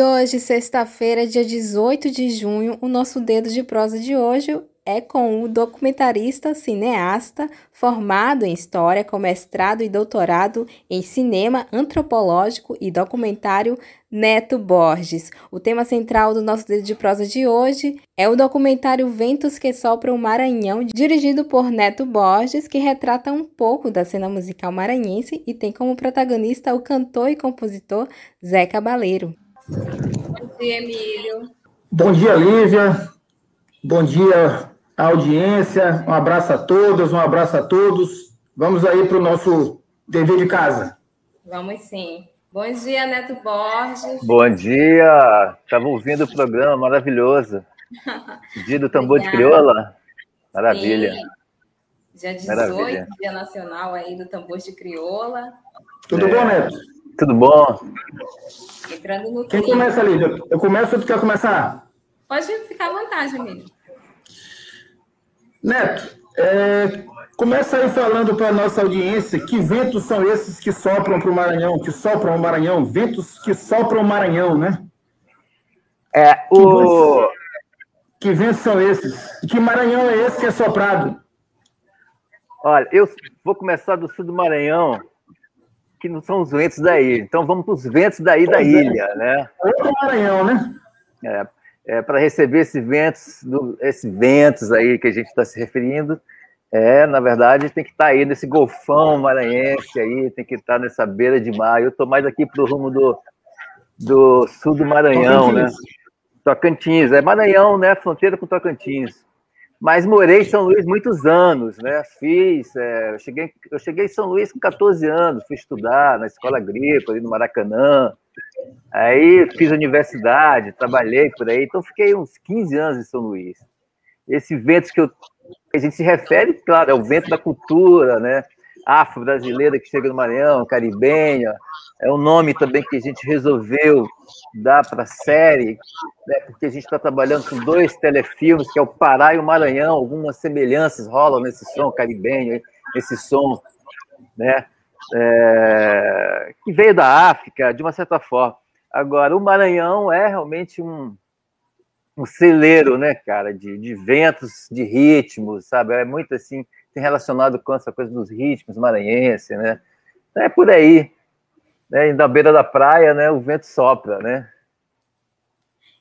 E hoje, sexta-feira, dia 18 de junho, o nosso dedo de prosa de hoje é com o documentarista cineasta formado em História com mestrado e doutorado em Cinema Antropológico e Documentário Neto Borges. O tema central do nosso dedo de prosa de hoje é o documentário Ventos que Sopram o Maranhão, dirigido por Neto Borges, que retrata um pouco da cena musical maranhense e tem como protagonista o cantor e compositor Zé Cabaleiro. Bom dia, Emílio. Bom dia, Lívia. Bom dia, audiência. Um abraço a todas, um abraço a todos. Vamos aí para o nosso dever de casa. Vamos sim. Bom dia, Neto Borges. Bom dia. Estava ouvindo o programa maravilhoso. Dia do tambor de crioula. Maravilha. Sim. Dia 18, Maravilha. Dia Nacional aí do tambor de crioula. Tudo é. bom, Neto? Tudo bom? Entrando no Quem começa ali? Eu começo ou tu quer começar? Pode ficar à vontade, amigo. Neto, é, começa aí falando para a nossa audiência que ventos são esses que sopram para o Maranhão, que sopram o Maranhão, ventos que sopram o Maranhão, né? É, o... Que ventos são esses? Que Maranhão é esse que é soprado? Olha, eu vou começar do sul do Maranhão, que não são os ventos daí. Então vamos para os ventos daí da é. ilha, né? Outro Maranhão, né? É, é para receber esses ventos, do, ventos aí que a gente está se referindo, é, na verdade, tem que estar tá aí nesse golfão maranhense aí, tem que estar tá nessa beira de mar. Eu estou mais aqui para o rumo do, do sul do Maranhão, né? Tocantins. né? Tocantins, é Maranhão, né? Fronteira com Tocantins. Mas morei em São Luís muitos anos, né? Fiz, é, eu, cheguei, eu cheguei em São Luís com 14 anos, fui estudar na escola agrícola, ali no Maracanã. Aí fiz universidade, trabalhei por aí, então fiquei uns 15 anos em São Luís. Esse vento que, eu, que a gente se refere, claro, é o vento da cultura, né? Afro-brasileira que chega no Maranhão, caribenha, é um nome também que a gente resolveu dar para a série, né, porque a gente está trabalhando com dois telefilmes, que é o Pará e o Maranhão, algumas semelhanças rolam nesse som caribenho, esse som, né, é, que veio da África, de uma certa forma. Agora, o Maranhão é realmente um, um celeiro, né, cara, de, de ventos, de ritmos, sabe? É muito assim, tem relacionado com essa coisa dos ritmos maranhenses, né? É por aí né, na beira da praia, né, o vento sopra, né?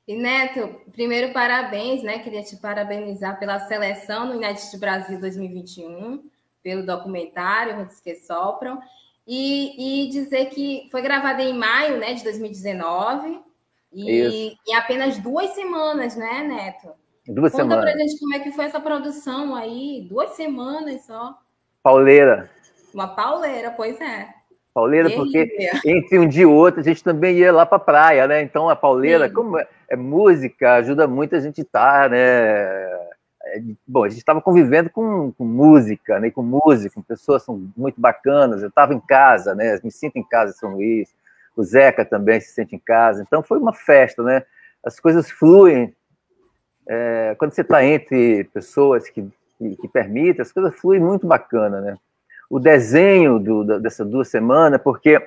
E Neto, primeiro parabéns, né? Queria te parabenizar pela seleção no Inédito Brasil 2021, pelo documentário Ventos que Sopram, e, e, dizer que foi gravado em maio, né, de 2019, e em apenas duas semanas, né, Neto? Duas Conta semanas. pra gente como é que foi essa produção aí, duas semanas só. Pauleira. Uma pauleira, pois é. Pauleira, porque entre um dia e outro a gente também ia lá para a praia, né? Então a pauleira, Sim. como é, é, música, ajuda muito a gente estar, tá, né? É, bom, a gente estava convivendo com, com, música, né? Com música, com pessoas são muito bacanas. Eu estava em casa, né? Me sinto em casa em São Luís. O Zeca também se sente em casa. Então foi uma festa, né? As coisas fluem. É, quando você está entre pessoas que, que, que permitem, as coisas fluem muito bacana, né? O desenho do, dessas duas semanas, porque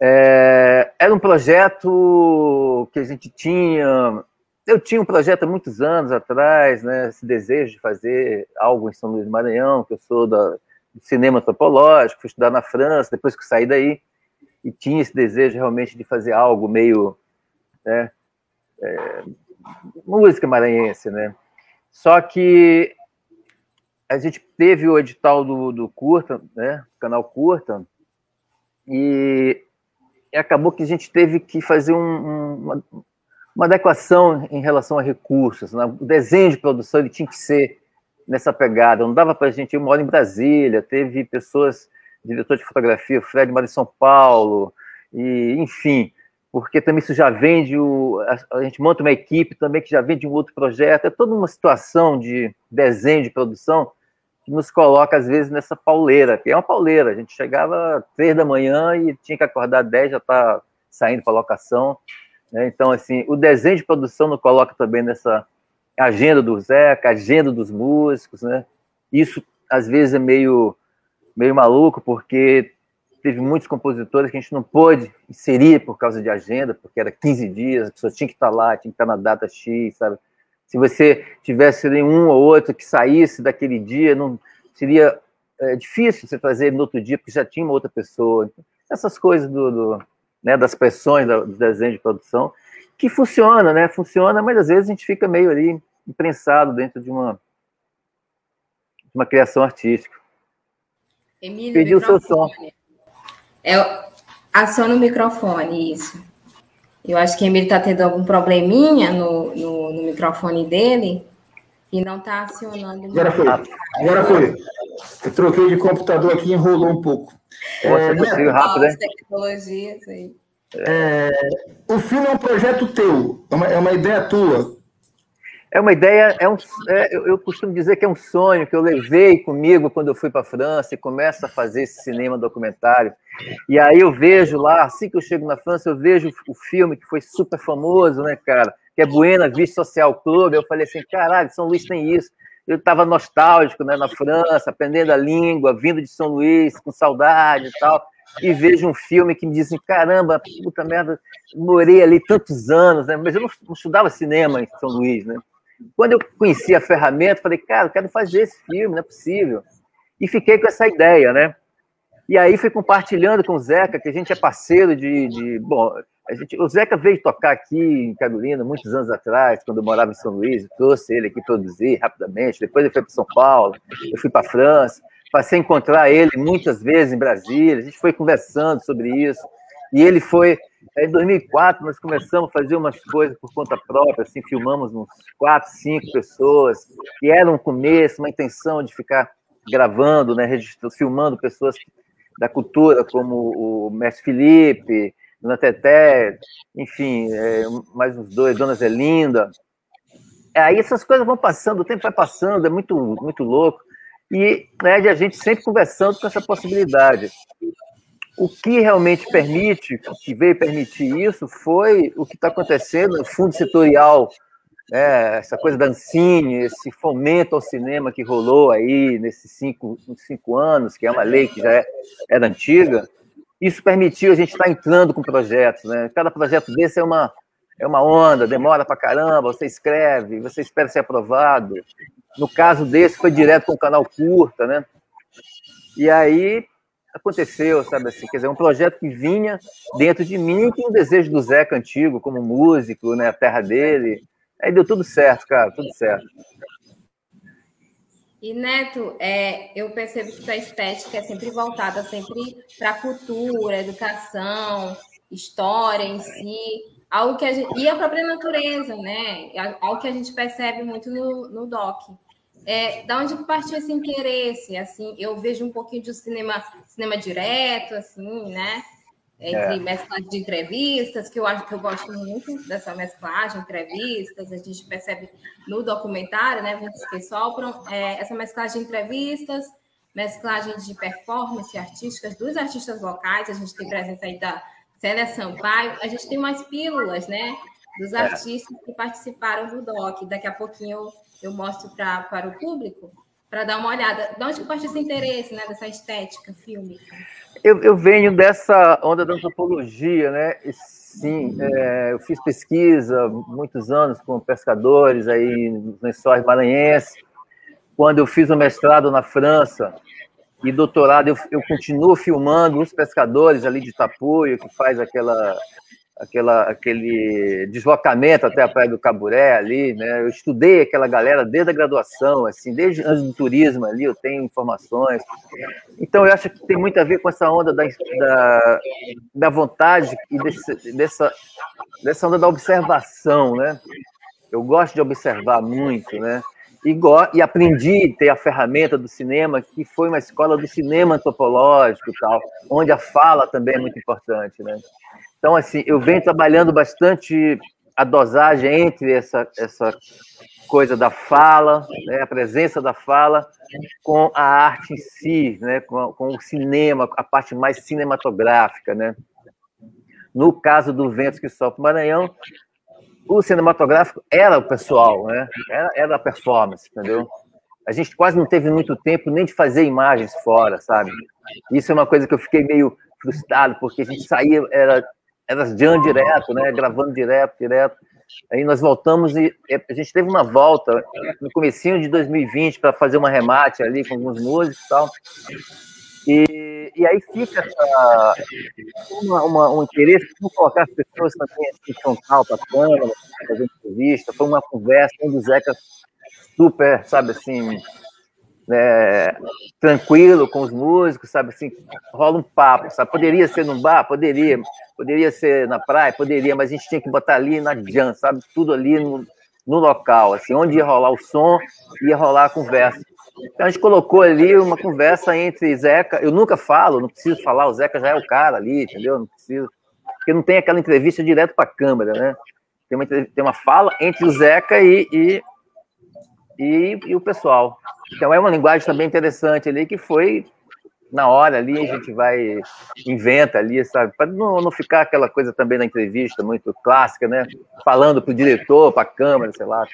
é, era um projeto que a gente tinha. Eu tinha um projeto há muitos anos atrás, né, esse desejo de fazer algo em São Luís do Maranhão, que eu sou da, do cinema antropológico, fui estudar na França, depois que saí daí, e tinha esse desejo realmente de fazer algo meio. Né, é, música maranhense, né? Só que a gente teve o edital do, do Curta, né, canal Curta, e, acabou que a gente teve que fazer um, um, uma, uma, adequação em relação a recursos. Né? O desenho de produção ele tinha que ser nessa pegada, não dava para a gente, eu moro em Brasília, teve pessoas diretor de fotografia, Fred mora em São Paulo, e enfim, porque também isso já vem de. O, a, gente monta uma equipe também que já vem de um outro projeto, é toda uma situação de desenho, de produção, que nos coloca, às vezes, nessa pauleira, que é uma pauleira. A gente chegava três da manhã e tinha que acordar dez, já está saindo para locação. Né? Então, assim, o desenho de produção nos coloca também nessa agenda do Zeca, agenda dos músicos, né? Isso, às vezes, é meio, meio maluco, porque teve muitos compositores que a gente não pôde inserir por causa de agenda, porque era 15 dias, a pessoa tinha que estar lá, tinha que estar na data X, sabe? Se você tivesse um ou outro que saísse daquele dia, não seria é, difícil você trazer no outro dia, porque já tinha uma outra pessoa. Essas coisas do, do né, das pressões do desenho de produção, que funciona, né? Funciona, mas às vezes a gente fica meio ali imprensado dentro de uma, de uma criação artística. Emílio, Perdi o seu som. É, aciona o microfone, isso. Eu acho que o Emílio está tendo algum probleminha no, no, no, microfone dele e não está acionando. Agora foi. Agora foi. Eu troquei de computador aqui e enrolou um pouco. É, rápido, né? Tecnologias aí. É, o filme é um projeto teu, é uma, é uma ideia tua. É uma ideia, é um, é, eu, costumo dizer que é um sonho que eu levei comigo quando eu fui para a França e começo a fazer esse cinema documentário. E aí eu vejo lá, assim que eu chego na França, eu vejo o filme que foi super famoso, né, cara? Que é Buena Vista Social Club. Eu falei assim, caralho, São Luís tem isso. Eu estava nostálgico, né, na França, aprendendo a língua, vindo de São Luís, com saudade e tal e vejo um filme que me diz assim, caramba, puta merda, morei ali tantos anos, né? Mas eu não, não estudava cinema em São Luís, né? Quando eu conheci a ferramenta, falei, cara, eu quero fazer esse filme, não é possível. E fiquei com essa ideia, né? E aí fui compartilhando com o Zeca, que a gente é parceiro de. de bom, a gente, o Zeca veio tocar aqui em Carolina muitos anos atrás, quando eu morava em São Luís, trouxe ele aqui produzir rapidamente. Depois ele foi para São Paulo, eu fui para França, passei a encontrar ele muitas vezes em Brasília, a gente foi conversando sobre isso. E ele foi em 2004 nós começamos a fazer umas coisas por conta própria, assim, filmamos uns quatro, cinco pessoas, e era um começo, uma intenção de ficar gravando, né, registrando, filmando pessoas da cultura, como o Mestre Felipe, Dona Teté, enfim, é, mais uns dois, Dona Zelinda. Aí essas coisas vão passando, o tempo vai passando, é muito, muito louco. E né, a gente sempre conversando com essa possibilidade. O que realmente permite, que veio permitir isso, foi o que está acontecendo no fundo setorial, né, essa coisa da Ancine, esse fomento ao cinema que rolou aí nesses cinco, cinco anos, que é uma lei que já é, era antiga, isso permitiu a gente estar tá entrando com projetos. Né? Cada projeto desse é uma, é uma onda, demora para caramba, você escreve, você espera ser aprovado. No caso desse, foi direto com o canal curta, né? E aí aconteceu, sabe assim, quer dizer, um projeto que vinha dentro de mim, que um desejo do Zeca antigo, como músico, né, a terra dele. Aí deu tudo certo, cara, tudo certo. E Neto, é, eu percebo que a estética é sempre voltada sempre para a cultura, educação, história em si, algo que a gente, e a própria natureza, né? Algo que a gente percebe muito no, no doc. É, da onde partiu esse interesse? Assim, eu vejo um pouquinho de cinema, cinema direto, assim, né? Entre é. mesclagem de entrevistas, que eu acho que eu gosto muito dessa mesclagem, entrevistas, a gente percebe no documentário, né? Ventos que sopram, é, essa mesclagem de entrevistas, mesclagem de performance artísticas dos artistas locais, a gente tem presença aí da Célia Sampaio, a gente tem umas pílulas, né? Dos é. artistas que participaram do DOC. Daqui a pouquinho eu eu mostro pra, para o público, para dar uma olhada. De onde parte esse interesse, né, dessa estética fílmica? Eu, eu venho dessa onda da antropologia, né? Sim, é, eu fiz pesquisa muitos anos com pescadores aí nos lençóis maranhenses. Quando eu fiz o mestrado na França e doutorado, eu, eu continuo filmando os pescadores ali de Tapuio, que faz aquela aquela, aquele deslocamento até a Praia do Caburé ali, né? Eu estudei aquela galera desde a graduação, assim, desde antes do turismo ali, eu tenho informações. Então, eu acho que tem muito a ver com essa onda da, da, da vontade e desse, dessa, dessa onda da observação, né? Eu gosto de observar muito, né? E, e aprendi a ter a ferramenta do cinema, que foi uma escola do cinema antropológico tal, onde a fala também é muito importante, né? Então, assim, eu venho trabalhando bastante a dosagem entre essa, essa coisa da fala, né, a presença da fala, com a arte em si, né, com, com o cinema, a parte mais cinematográfica. Né? No caso do Ventos que Sopra o Maranhão, o cinematográfico era o pessoal, né? era, era a performance, entendeu? A gente quase não teve muito tempo nem de fazer imagens fora, sabe? Isso é uma coisa que eu fiquei meio frustrado, porque a gente saía, era, era jam direto, né? gravando direto, direto. Aí nós voltamos e a gente teve uma volta no comecinho de 2020 para fazer uma remate ali com alguns músicos e tal. E, e aí fica essa, uma, uma, um interesse por colocar as pessoas também assim, frontal para a câmera, fazer entrevista. Foi uma conversa, um dos Zeca super, sabe assim, é, tranquilo com os músicos, sabe assim, rola um papo, sabe? Poderia ser num bar, poderia, poderia ser na praia, poderia, mas a gente tinha que botar ali na jam, sabe? Tudo ali no, no local, assim, onde ia rolar o som, ia rolar a conversa. Então a gente colocou ali uma conversa entre Zeca, eu nunca falo, não preciso falar, o Zeca já é o cara ali, entendeu? Não preciso, porque não tem aquela entrevista direto para a câmera, né? Tem uma, tem uma fala entre o Zeca e, e, e, e o pessoal. Então é uma linguagem também interessante ali que foi na hora ali a gente vai inventa ali, sabe? Para não, não ficar aquela coisa também na entrevista muito clássica, né? Falando para o diretor, para a câmera, sei lá.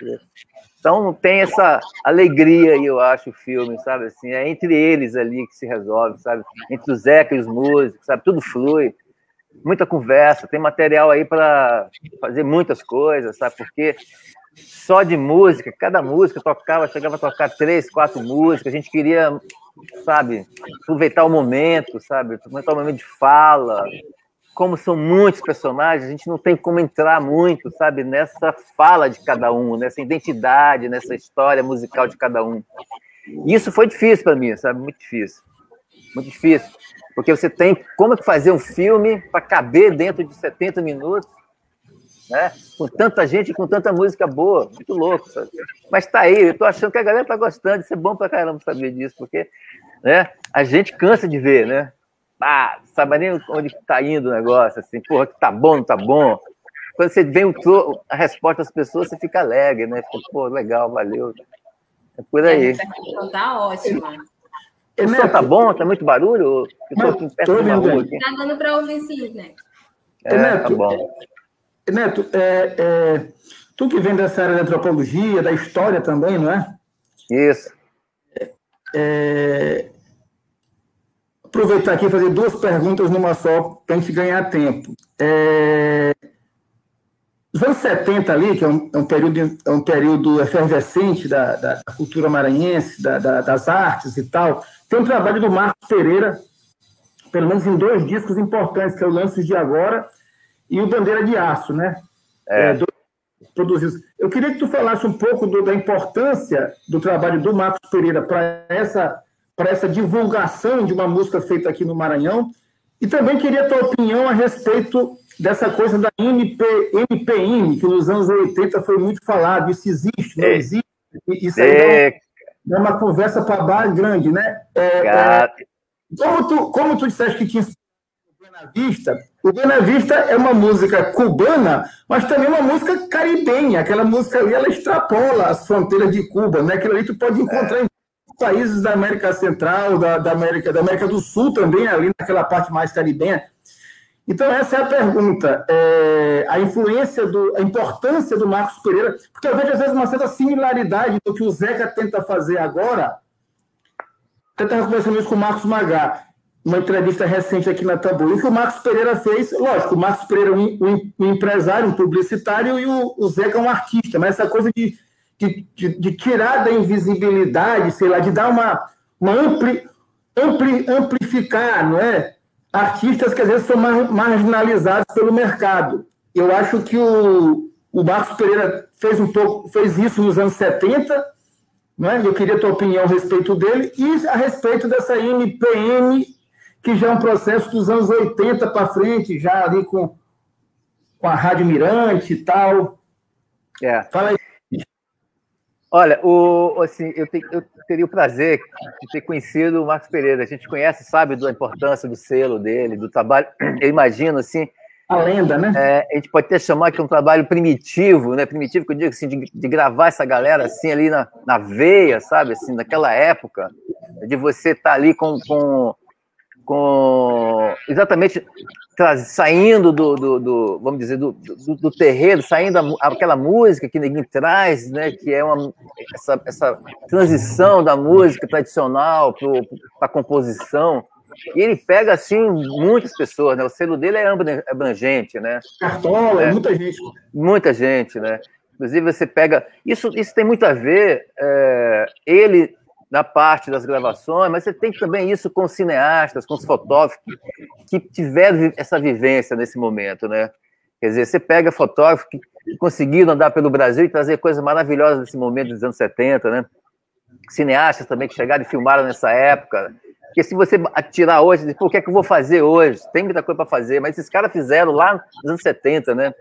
Então tem essa alegria eu acho, o filme, sabe? Assim, é entre eles ali que se resolve, sabe? Entre o Zeca e os músicos, sabe? Tudo flui. Muita conversa, tem material aí para fazer muitas coisas, sabe? Porque só de música, cada música tocava, chegava a tocar três, quatro músicas, a gente queria, sabe, aproveitar o momento, sabe, aproveitar o momento de fala. Como são muitos personagens, a gente não tem como entrar muito, sabe, nessa fala de cada um, nessa identidade, nessa história musical de cada um. E isso foi difícil para mim, sabe, muito difícil. Muito difícil. Porque você tem como fazer um filme para caber dentro de 70 minutos né? Com tanta gente, com tanta música boa, muito louco, sabe? Mas tá aí, eu tô achando que a galera tá gostando, isso é bom pra caramba saber disso, porque né, a gente cansa de ver, né? Ah, sabe nem onde tá indo o negócio, assim, porra, que tá bom, não tá bom. Quando você vê a resposta das pessoas, você fica alegre, né? Fica, pô, legal, valeu. É por aí. É, tá ótima. O som tá bom? Tá muito barulho? Eu tô aqui perto uma rua aqui. Tá dando para ouvir sim, né? É, tá bom. Neto, é, é, tu que vem dessa área da antropologia, da história também, não é? Isso. É, aproveitar aqui e fazer duas perguntas numa só, para a gente ganhar tempo. É, os anos 70 ali, que é um, é um, período, é um período efervescente da, da cultura maranhense, da, da, das artes e tal, tem um trabalho do Marcos Pereira, pelo menos em dois discos importantes, que é o Lances de Agora e o Bandeira de Aço, né? É. é do, produzidos. Eu queria que tu falasse um pouco do, da importância do trabalho do Marcos Pereira para essa, essa divulgação de uma música feita aqui no Maranhão. E também queria a tua opinião a respeito dessa coisa da MP, MPM, que nos anos 80 foi muito falado. Isso existe, não é. existe? Isso é, é uma conversa para bar grande, né? É, é, como, tu, como tu disseste que tinha Buena Vista, o Buena Vista é uma música cubana, mas também uma música caribenha. Aquela música ali, ela extrapola as fronteiras de Cuba, né? Aquilo ali tu pode encontrar em países da América Central, da, da, América, da América do Sul também, ali naquela parte mais caribenha. Então, essa é a pergunta. É, a influência, do, a importância do Marcos Pereira, porque eu vejo, às vezes, uma certa similaridade do que o Zeca tenta fazer agora. Eu estava conversando isso com o Marcos Magá uma entrevista recente aqui na Tamboril, que o Marcos Pereira fez. Lógico, o Marcos Pereira é um, um, um empresário, um publicitário, e o, o Zeca é um artista, mas essa coisa de, de, de, de, tirar da invisibilidade, sei lá, de dar uma, uma ampli, ampli, amplificar, não é? Artistas que às vezes são mar, marginalizados pelo mercado. Eu acho que o, o Marcos Pereira fez um pouco, fez isso nos anos 70, não é? Eu queria a tua opinião a respeito dele e a respeito dessa MPM que já é um processo dos anos 80 para frente, já ali com, com a Rádio Mirante e tal. É. Fala aí. Olha, o, assim, eu, te, eu, teria o prazer de ter conhecido o Marcos Pereira. A gente conhece, sabe, da importância do selo dele, do trabalho. Eu imagino, assim. A lenda, né? É, a gente pode até chamar que é um trabalho primitivo, né? Primitivo, que eu digo assim, de, de gravar essa galera assim ali na, na veia, sabe? Assim, naquela época, de você estar tá ali com, com com exatamente saindo do, do, do, vamos dizer do, do, do terreiro, saindo a, aquela música que ninguém traz, né, que é uma essa, essa transição da música tradicional para a composição. E ele pega assim muitas pessoas, né? O selo dele é abrangente, né? Cartola, é, muita gente. Muita gente, né? Inclusive você pega isso, isso tem muito a ver. É, ele na parte das gravações, mas você tem também isso com os cineastas, com os fotógrafos que tiveram essa vivência nesse momento, né? Quer dizer, você pega fotógrafos que conseguiram andar pelo Brasil e trazer coisas maravilhosas nesse momento dos anos 70, né? Cineastas também que chegaram e filmaram nessa época. Porque se você atirar hoje, o que é que eu vou fazer hoje? Tem muita coisa para fazer, mas esses caras fizeram lá nos anos 70, né?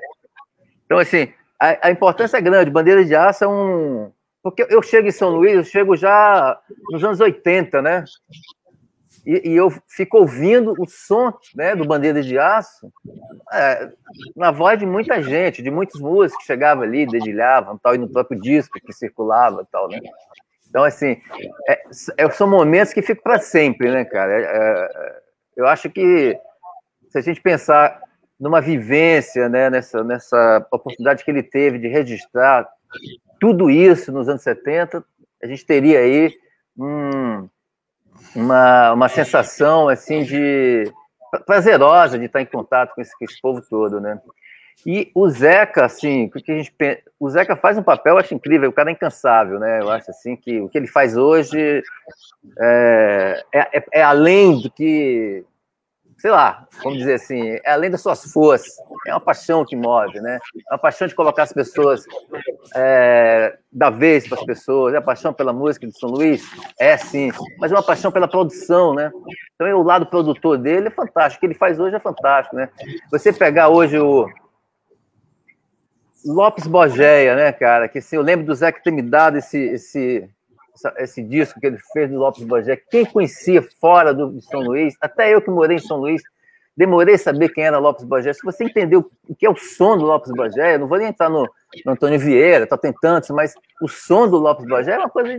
Então, assim, a, a importância é grande. Bandeira de Aço é um, porque eu chego em São Luís, eu chego já nos anos 80, né? E, e eu fico ouvindo o som né, do Bandeira de Aço é, na voz de muita gente, de muitos músicos que chegavam ali, dedilhavam, tal, e no próprio disco que circulava tal, né? Então, assim, é, é são momentos que ficam para sempre, né, cara? É, é, eu acho que se a gente pensar numa vivência, né, nessa, nessa oportunidade que ele teve de registrar tudo isso nos anos 70, a gente teria aí um, uma, uma sensação assim de prazerosa de estar em contato com esse, com esse povo todo, né? E o Zeca, assim, o que a gente o Zeca faz um papel, eu acho incrível, o cara é incansável, né? Eu acho assim que o que ele faz hoje é, é, é além do que sei lá, vamos dizer assim, é além das suas forças, é uma paixão que move, né? É uma paixão de colocar as pessoas, é, da vez para as pessoas, é a paixão pela música de São Luís, é sim, mas é uma paixão pela produção, né? Então, o lado produtor dele é fantástico, o que ele faz hoje é fantástico, né? Você pegar hoje o Lopes Bogeia, né, cara, que assim, eu lembro do Zé que ter me dado esse, esse esse disco que ele fez do Lopes Bagé, quem conhecia fora do, de São Luís, até eu que morei em São Luís, demorei a saber quem era Lopes Bagé. Se você entendeu o que é o som do Lopes Bagé, eu não vou nem entrar no, no Antônio Vieira, tá tentando, mas o som do Lopes Bagé é uma coisa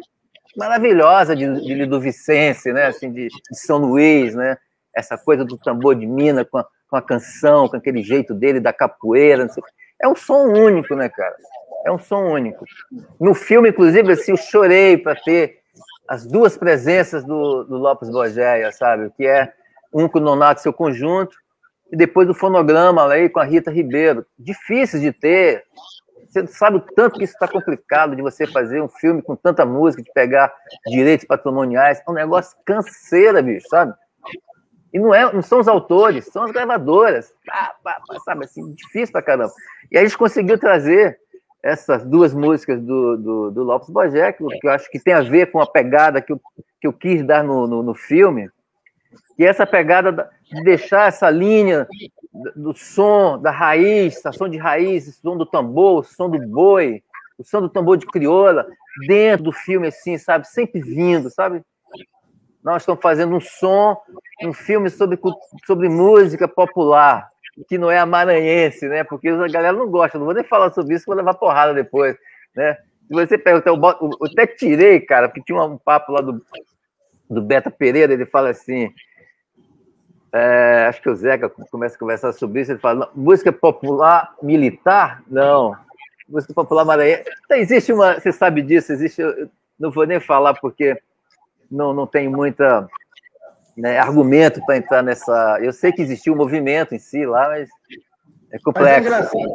maravilhosa de, de do Vicente, né? Assim, de, de, São Luís, né? Essa coisa do tambor de mina com a, com a canção, com aquele jeito dele da capoeira. É um som único, né, cara? É um som único. No filme, inclusive, assim, eu chorei para ter as duas presenças do, do Lopes Borgeia, sabe? Que é um com o Nonato seu conjunto e depois do fonograma aí com a Rita Ribeiro. Difícil de ter. Você sabe o tanto que isso está complicado de você fazer um filme com tanta música, de pegar direitos patrimoniais. É um negócio canseira, bicho, sabe? E não, é, não são os autores, são as gravadoras. Ah, sabe assim, difícil pra caramba. E a gente conseguiu trazer essas duas músicas do, do, do Lopes Bogé, que, eu acho que tem a ver com a pegada que eu, que eu quis dar no, no, no filme, que é essa pegada de deixar essa linha do som, da raiz, a som de raiz, o som do tambor, o som do boi, o som do tambor de crioula, dentro do filme, assim, sabe? Sempre vindo, sabe? Nós estamos fazendo um som, um filme sobre, sobre música popular, que não é a maranhense, né? Porque a galera não gosta, não vou nem falar sobre isso, vou levar porrada depois, né? Se você perguntar, eu, eu até tirei, cara, porque tinha um papo lá do, do Beta Pereira, ele fala assim, é, acho que o Zeca começa a conversar sobre isso, ele fala, música popular militar? Não. Música popular maranhense. Então, existe uma, você sabe disso, existe, não vou nem falar porque não, não tem muita né, argumento para entrar nessa. Eu sei que existiu um movimento em si lá, mas é complexo. Mas é, engraçado.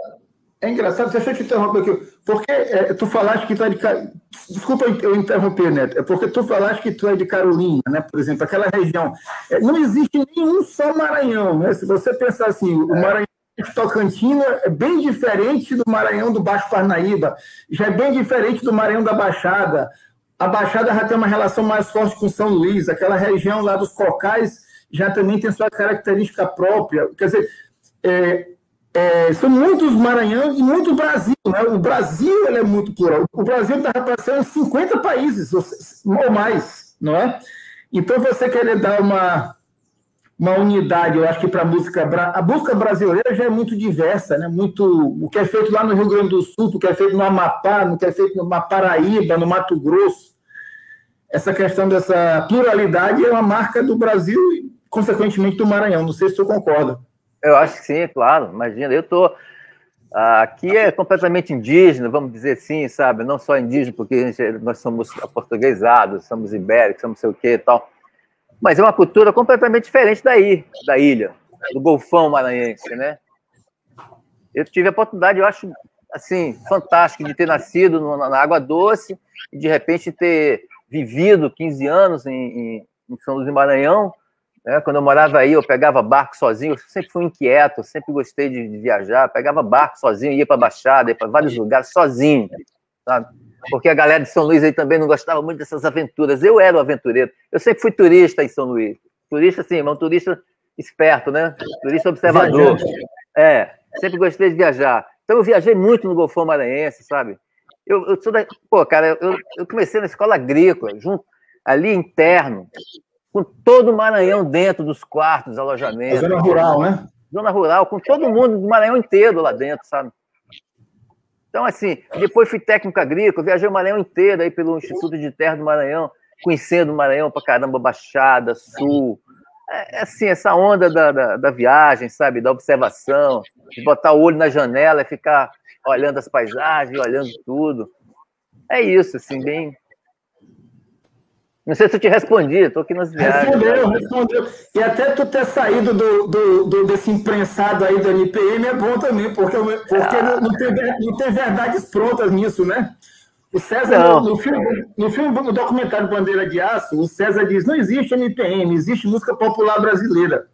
é engraçado, deixa eu te interromper aqui, porque é, tu falaste que tu é de. Desculpa eu interromper, Neto, é porque tu falaste que tu é de Carolina, né? Por exemplo, aquela região. É, não existe nenhum só Maranhão, né? Se você pensar assim, o é. Maranhão de Tocantina é bem diferente do Maranhão do Baixo Parnaíba, já é bem diferente do Maranhão da Baixada a Baixada já tem uma relação mais forte com São Luís, aquela região lá dos cocais já também tem sua característica própria. Quer dizer, é, é, são muitos Maranhão e muito Brasil. Né? O Brasil ele é muito plural. O Brasil está representando 50 países ou mais, não é? Então, você querer dar uma, uma unidade, eu acho que para a música. A música brasileira já é muito diversa, né? Muito, o que é feito lá no Rio Grande do Sul, o que é feito no Amapá, o que é feito no Paraíba, no Mato Grosso. Essa questão dessa pluralidade é uma marca do Brasil e, consequentemente, do Maranhão. Não sei se você concorda. Eu acho que sim, claro. Imagina, eu tô aqui é completamente indígena, vamos dizer assim, sabe? Não só indígena, porque nós somos portuguesados, somos ibéricos, somos sei o quê e tal. Mas é uma cultura completamente diferente daí, da ilha, do Golfão Maranhense, né? Eu tive a oportunidade, eu acho, assim, fantástico de ter nascido na Água Doce e, de repente, ter vivido 15 anos em, em, São Luís do Maranhão, né? Quando eu morava aí, eu pegava barco sozinho, eu sempre fui inquieto, sempre gostei de, viajar, pegava barco sozinho, ia para Baixada, ia para vários lugares sozinho, sabe? Porque a galera de São Luís aí também não gostava muito dessas aventuras. Eu era o aventureiro. Eu sempre fui turista em São Luís. Turista, sim, mas um turista esperto, né? Turista observador. É, sempre gostei de viajar. Então eu viajei muito no Golfão Maranhense, sabe? Eu, eu sou da... Pô, cara, eu, eu comecei na escola agrícola, junto, ali interno, com todo o Maranhão dentro dos quartos, alojamentos. Zona rural, né? Zona rural, com todo mundo do Maranhão inteiro lá dentro, sabe? Então, assim, depois fui técnico agrícola, viajei o Maranhão inteiro aí pelo Instituto de Terra do Maranhão, conhecendo o Maranhão pra caramba, Baixada, Sul. É, é, assim, essa onda da, da, da, viagem, sabe? Da observação, de botar o olho na janela e ficar olhando as paisagens, olhando tudo. É isso, assim, bem, não sei se eu te respondi, estou aqui nas viagens. Respondeu, respondeu. E até tu ter saído do, do, do, desse imprensado aí do NPM é bom também, porque, porque ah. não, tem, não tem verdades prontas nisso, né? O César, no, no, filme, no filme, no documentário Bandeira de Aço, o César diz: não existe NPM, existe música popular brasileira.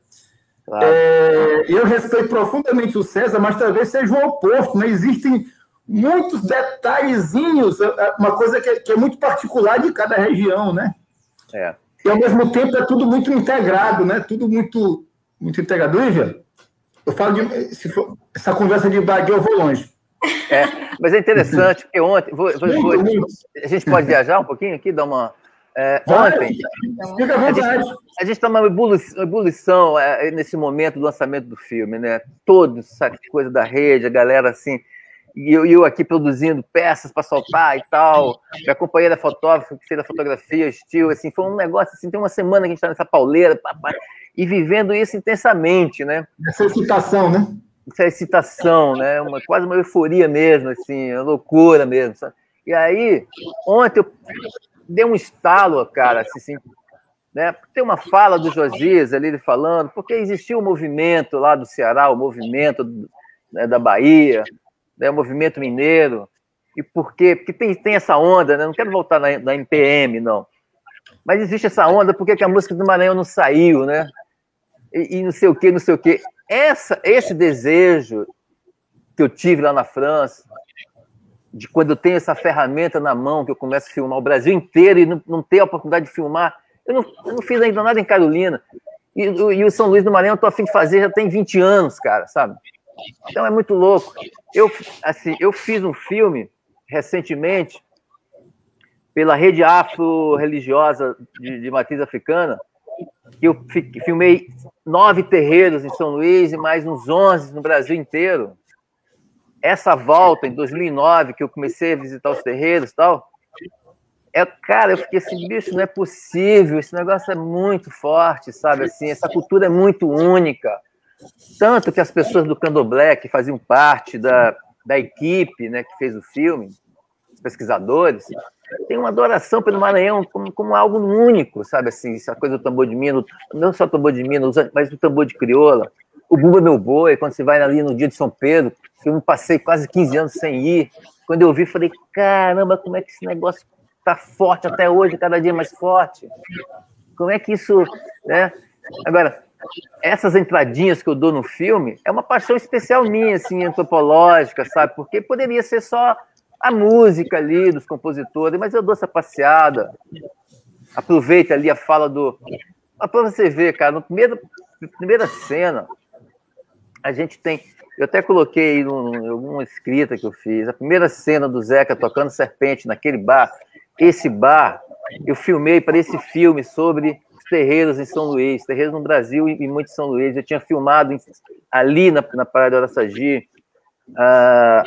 Claro. É, eu respeito profundamente o César, mas talvez seja o oposto. Não né? existem muitos detalhezinhos, uma coisa que é, que é muito particular de cada região, né? É. E ao mesmo tempo é tudo muito integrado, né? Tudo muito, muito integrado. Ivan, eu falo de. Se for, essa conversa de bag eu vou longe. É, mas é interessante, porque ontem. Vou, vou, vou, a gente pode viajar um pouquinho aqui, dar uma. É, ontem. Fica à vontade. A gente está numa ebulição é, nesse momento do lançamento do filme, né? Todos, sabe, coisa da rede, a galera assim e eu, eu aqui produzindo peças para soltar e tal. Minha companheira fotógrafa que fez a fotografia, estilo, assim, foi um negócio assim, tem uma semana que a gente está nessa pauleira, papai, e vivendo isso intensamente, né? Essa excitação, né? Essa excitação, né? Uma, quase uma euforia mesmo, assim, uma loucura mesmo. Sabe? E aí, ontem eu dei um estalo, cara, assim, assim né? Tem uma fala do Josias ali falando, porque existiu um movimento lá do Ceará, o um movimento né, da Bahia, né, movimento mineiro. E por quê? Porque tem, tem essa onda, né? Não quero voltar na, na MPM, não. Mas existe essa onda, por que a música do Maranhão não saiu, né? E, e, não sei o quê, não sei o quê. Essa, esse desejo que eu tive lá na França, de quando eu tenho essa ferramenta na mão, que eu começo a filmar o Brasil inteiro e não, não ter a oportunidade de filmar. Eu não, eu não fiz ainda nada em Carolina. E, e o São Luís do Maranhão eu tô afim de fazer já tem 20 anos, cara, sabe? Então é muito louco. Eu, assim, eu fiz um filme recentemente pela rede afro-religiosa de, de matriz africana, que eu filmei nove terreiros em São Luís e mais uns onze no Brasil inteiro. Essa volta, em 2009, que eu comecei a visitar os terreiros e tal, é, cara, eu fiquei assim, bicho, não é possível, esse negócio é muito forte, sabe? Assim, essa cultura é muito única. Tanto que as pessoas do Candomblé, que faziam parte da, da equipe né, que fez o filme, os pesquisadores, têm uma adoração pelo Maranhão como, como algo único, sabe assim, essa coisa do tambor de mina, não só o tambor de mina, mas o tambor de crioula, o Bumba Meu Boi, quando você vai ali no dia de São Pedro, que eu passei quase 15 anos sem ir, quando eu vi, falei, caramba, como é que esse negócio tá forte até hoje, cada dia mais forte? Como é que isso, né? Agora, essas entradinhas que eu dou no filme é uma paixão especial minha, assim, antropológica, sabe? Porque poderia ser só a música ali dos compositores, mas eu dou essa passeada. Aproveita ali a fala do. Para você ver, cara, no primeiro, na primeira cena, a gente tem Eu até coloquei em alguma escrita que eu fiz. A primeira cena do Zeca tocando serpente naquele bar. Esse bar, eu filmei para esse filme sobre terreiros em São Luís, terreiros no Brasil e muito em São Luís. Eu tinha filmado em, ali na, na Praia do Araçagi. Ah,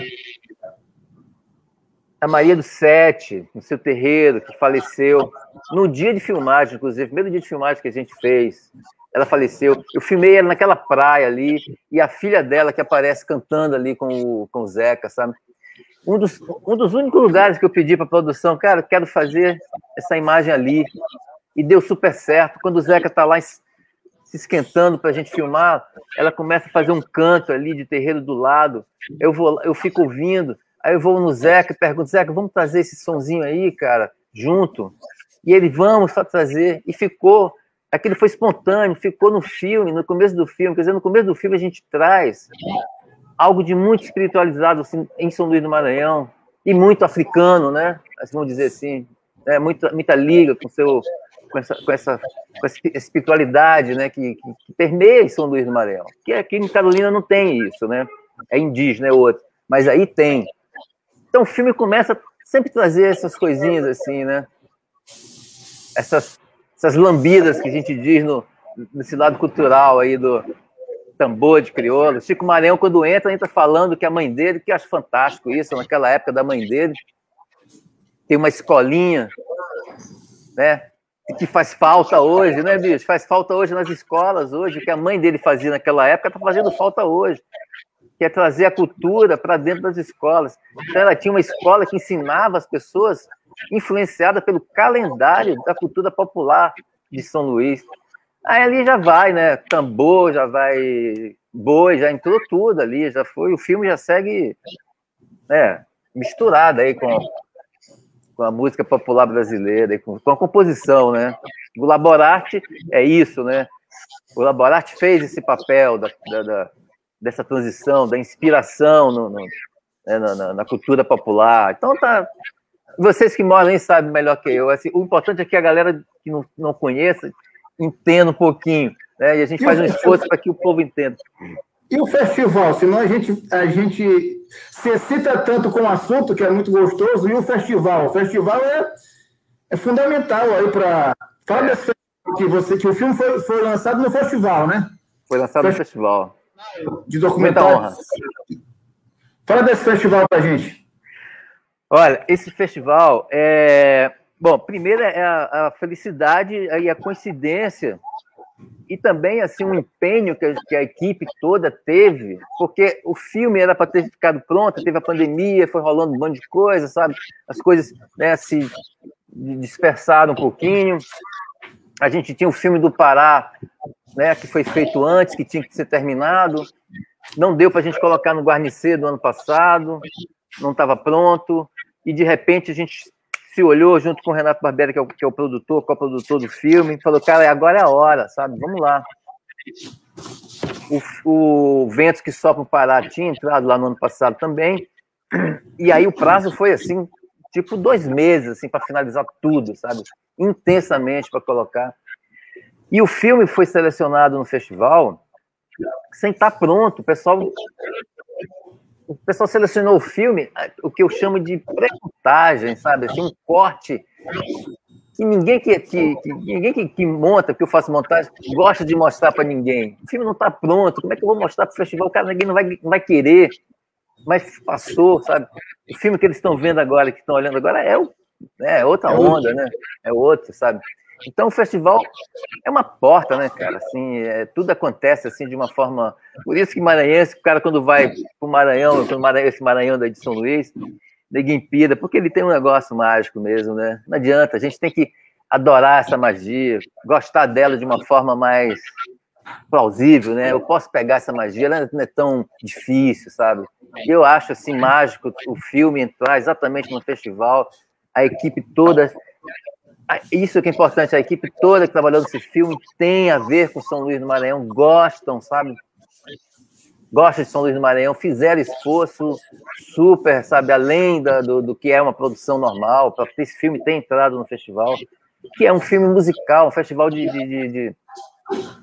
a Maria do Sete, no seu terreiro, que faleceu no dia de filmagem, inclusive, primeiro dia de filmagem que a gente fez. Ela faleceu. Eu filmei ela naquela praia ali, e a filha dela que aparece cantando ali com o, com o Zeca, sabe? Um dos, um dos únicos lugares que eu pedi para a produção, cara, quero fazer essa imagem ali. E deu super certo. Quando o Zeca está lá se esquentando para a gente filmar, ela começa a fazer um canto ali de terreiro do lado. Eu vou, eu fico ouvindo. Aí eu vou no Zeca e pergunto, Zeca, vamos trazer esse sonzinho aí, cara, junto? E ele, vamos só trazer. E ficou, aquilo foi espontâneo, ficou no filme, no começo do filme. Quer dizer, no começo do filme a gente traz algo de muito espiritualizado assim, em São Luís do Maranhão e muito africano, né? Vamos dizer assim, né? muita, muita liga com seu com essa, com essa, com essa espiritualidade, né? Que, que, permeia São Luís do Maranhão. Que aqui em Carolina não tem isso, né? É indígena, é outro. Mas aí tem. Então o filme começa a sempre trazer essas coisinhas assim, né? Essas, essas lambidas que a gente diz no, nesse lado cultural aí do tambor de crioulo. Chico Maranhão, quando entra, entra falando que a mãe dele, que acho fantástico isso, naquela época da mãe dele, tem uma escolinha, né? Que faz falta hoje, né, bicho? Faz falta hoje nas escolas, hoje, o que a mãe dele fazia naquela época, está fazendo falta hoje que é trazer a cultura para dentro das escolas. Então, ela tinha uma escola que ensinava as pessoas, influenciada pelo calendário da cultura popular de São Luís. Aí ali já vai, né? Tambor, já vai boi, já entrou tudo ali, já foi. O filme já segue né, misturado aí com, com a música popular brasileira, com, com a composição, né? O Laborarte é isso, né? O Laborarte fez esse papel da, da, da dessa transição, da inspiração no, no, né, na, na, cultura popular. Então tá. Vocês que moram aí sabem melhor que eu. Assim, o importante é que a galera que não, não conheça entenda um pouquinho. Né? E a gente e faz um esforço para que o povo entenda. E o festival? Senão a gente, a gente se cita tanto com o assunto, que é muito gostoso, e o festival? O festival é, é fundamental aí para. Fala é. que, você, que o filme foi, foi lançado no festival, né? Foi lançado no festival de documentário. Fala desse festival para gente. Olha, esse festival é. Bom, primeiro é a, a felicidade e a coincidência e também assim um empenho que a, que a, equipe toda teve, porque o filme era para ter ficado pronto, teve a pandemia, foi rolando um monte de coisa, sabe? As coisas né, se dispersaram um pouquinho. A gente tinha o filme do Pará né, que foi feito antes, que tinha que ser terminado. Não deu para a gente colocar no Guarnicê do ano passado, não estava pronto. E, de repente, a gente se olhou junto com o Renato Barbeira, que é o, que é o produtor, co-produtor do filme, e falou, cara, agora é a hora, sabe? Vamos lá. O, o Ventos que Sopram Pará tinha entrado lá no ano passado também. E aí o prazo foi assim, tipo dois meses, assim, para finalizar tudo, sabe? Intensamente para colocar. E o filme foi selecionado no festival sem estar pronto. O pessoal, o pessoal selecionou o filme, o que eu chamo de pré-montagem, sabe? Assim, um corte que ninguém que, que, que ninguém que, que, monta, que eu faço montagem, gosta de mostrar para ninguém. O filme não está pronto. Como é que eu vou mostrar para o festival? O cara ninguém não vai, não vai querer. Mas passou, sabe? O filme que eles estão vendo agora, que estão olhando agora, é, o, é outra onda, né? É outro, sabe? Então o festival é uma porta, né, cara? Assim, é, tudo acontece assim de uma forma. Por isso que maranhense, o cara quando vai para o Maranhão, esse Maranhão da de São Luís, ninguém pida, porque ele tem um negócio mágico mesmo, né? Não adianta, a gente tem que adorar essa magia, gostar dela de uma forma mais plausível, né? Eu posso pegar essa magia, ela não é tão difícil, sabe? Eu acho assim mágico o filme entrar exatamente no festival, a equipe toda isso que é importante, a equipe toda que trabalhou nesse filme tem a ver com São Luís do Maranhão, gostam, sabe? Gostam de São Luís do Maranhão, fizeram esforço super, sabe, além da, do, do que é uma produção normal, para esse filme ter entrado no festival, que é um filme musical, um festival de, de, de, de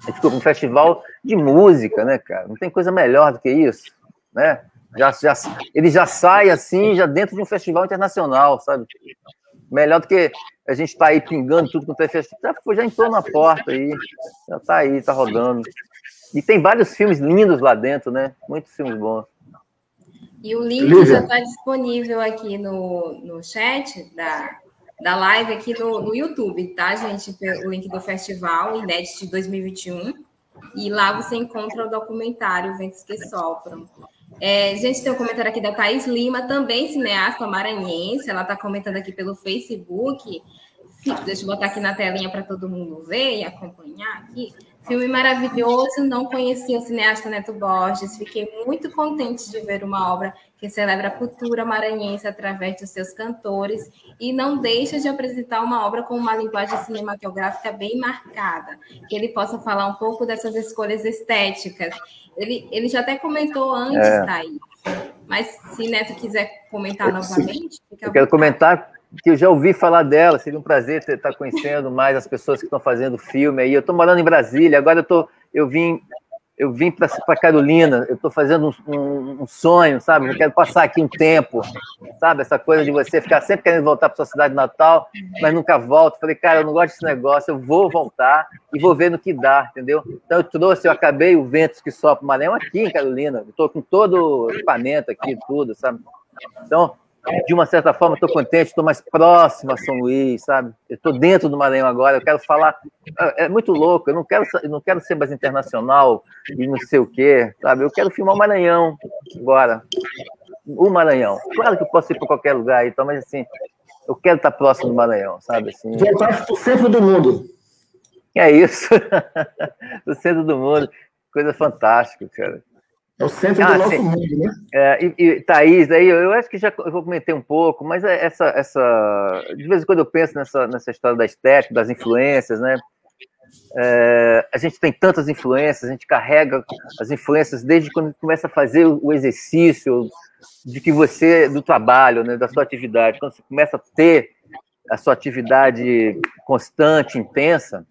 desculpa, um festival de música, né, cara? Não tem coisa melhor do que isso. né? Já, já, ele já sai assim, já dentro de um festival internacional, sabe? Melhor do que a gente está aí pingando tudo quanto é festival. Já, já entrou na porta aí, já está aí, está rodando. E tem vários filmes lindos lá dentro, né? Muitos filmes bons. E o link já está disponível aqui no, no chat da, da live aqui no, no YouTube, tá, gente? O link do festival Inédito de 2021. E lá você encontra o documentário Ventos que Sopram. É, gente, tem um comentário aqui da Thaís Lima, também cineasta maranhense. Ela está comentando aqui pelo Facebook. Deixa eu botar aqui na telinha para todo mundo ver e acompanhar aqui. Filme maravilhoso, não conhecia o cineasta Neto Borges. Fiquei muito contente de ver uma obra que celebra a cultura maranhense através dos seus cantores e não deixa de apresentar uma obra com uma linguagem cinematográfica bem marcada, que ele possa falar um pouco dessas escolhas estéticas. Ele, ele já até comentou antes, é. Thaís, mas se Neto quiser comentar novamente... Eu quero comentar que eu já ouvi falar dela, seria um prazer estar conhecendo mais as pessoas que estão fazendo filme aí. Eu estou morando em Brasília, agora eu, tô, eu vim eu vim para Carolina, eu estou fazendo um, um, um, sonho, sabe? Eu quero passar aqui um tempo, sabe? Essa coisa de você ficar sempre querendo voltar para sua cidade natal, mas nunca volta. Falei, cara, eu não gosto desse negócio, eu vou voltar e vou ver no que dá, entendeu? Então eu trouxe, eu acabei o Ventos que Sopra Maranhão aqui em Carolina, estou com todo o equipamento aqui, tudo, sabe? Então, de uma certa forma, estou contente, estou mais próximo a São Luís, sabe? Estou dentro do Maranhão agora, eu quero falar. É, é muito louco, eu não quero, eu não quero ser mais internacional e não sei o quê, sabe? Eu quero filmar o Maranhão agora. O Maranhão. Claro que eu posso ir para qualquer lugar, então, mas assim, eu quero estar próximo do Maranhão, sabe? Assim, Voltar para o centro do mundo. É isso. o centro do mundo. Coisa fantástica, cara. É o centro ah, do nosso sim. mundo, né? É, e, e Thaís, aí eu, eu, acho que já eu vou comentar um pouco, mas é essa, essa. De vez em quando eu penso nessa, nessa história da estética, das influências, né? É, a gente tem tantas influências, a gente carrega as influências desde quando começa a fazer o exercício de que você, do trabalho, né, da sua atividade, quando você começa a ter a sua atividade constante, intensa,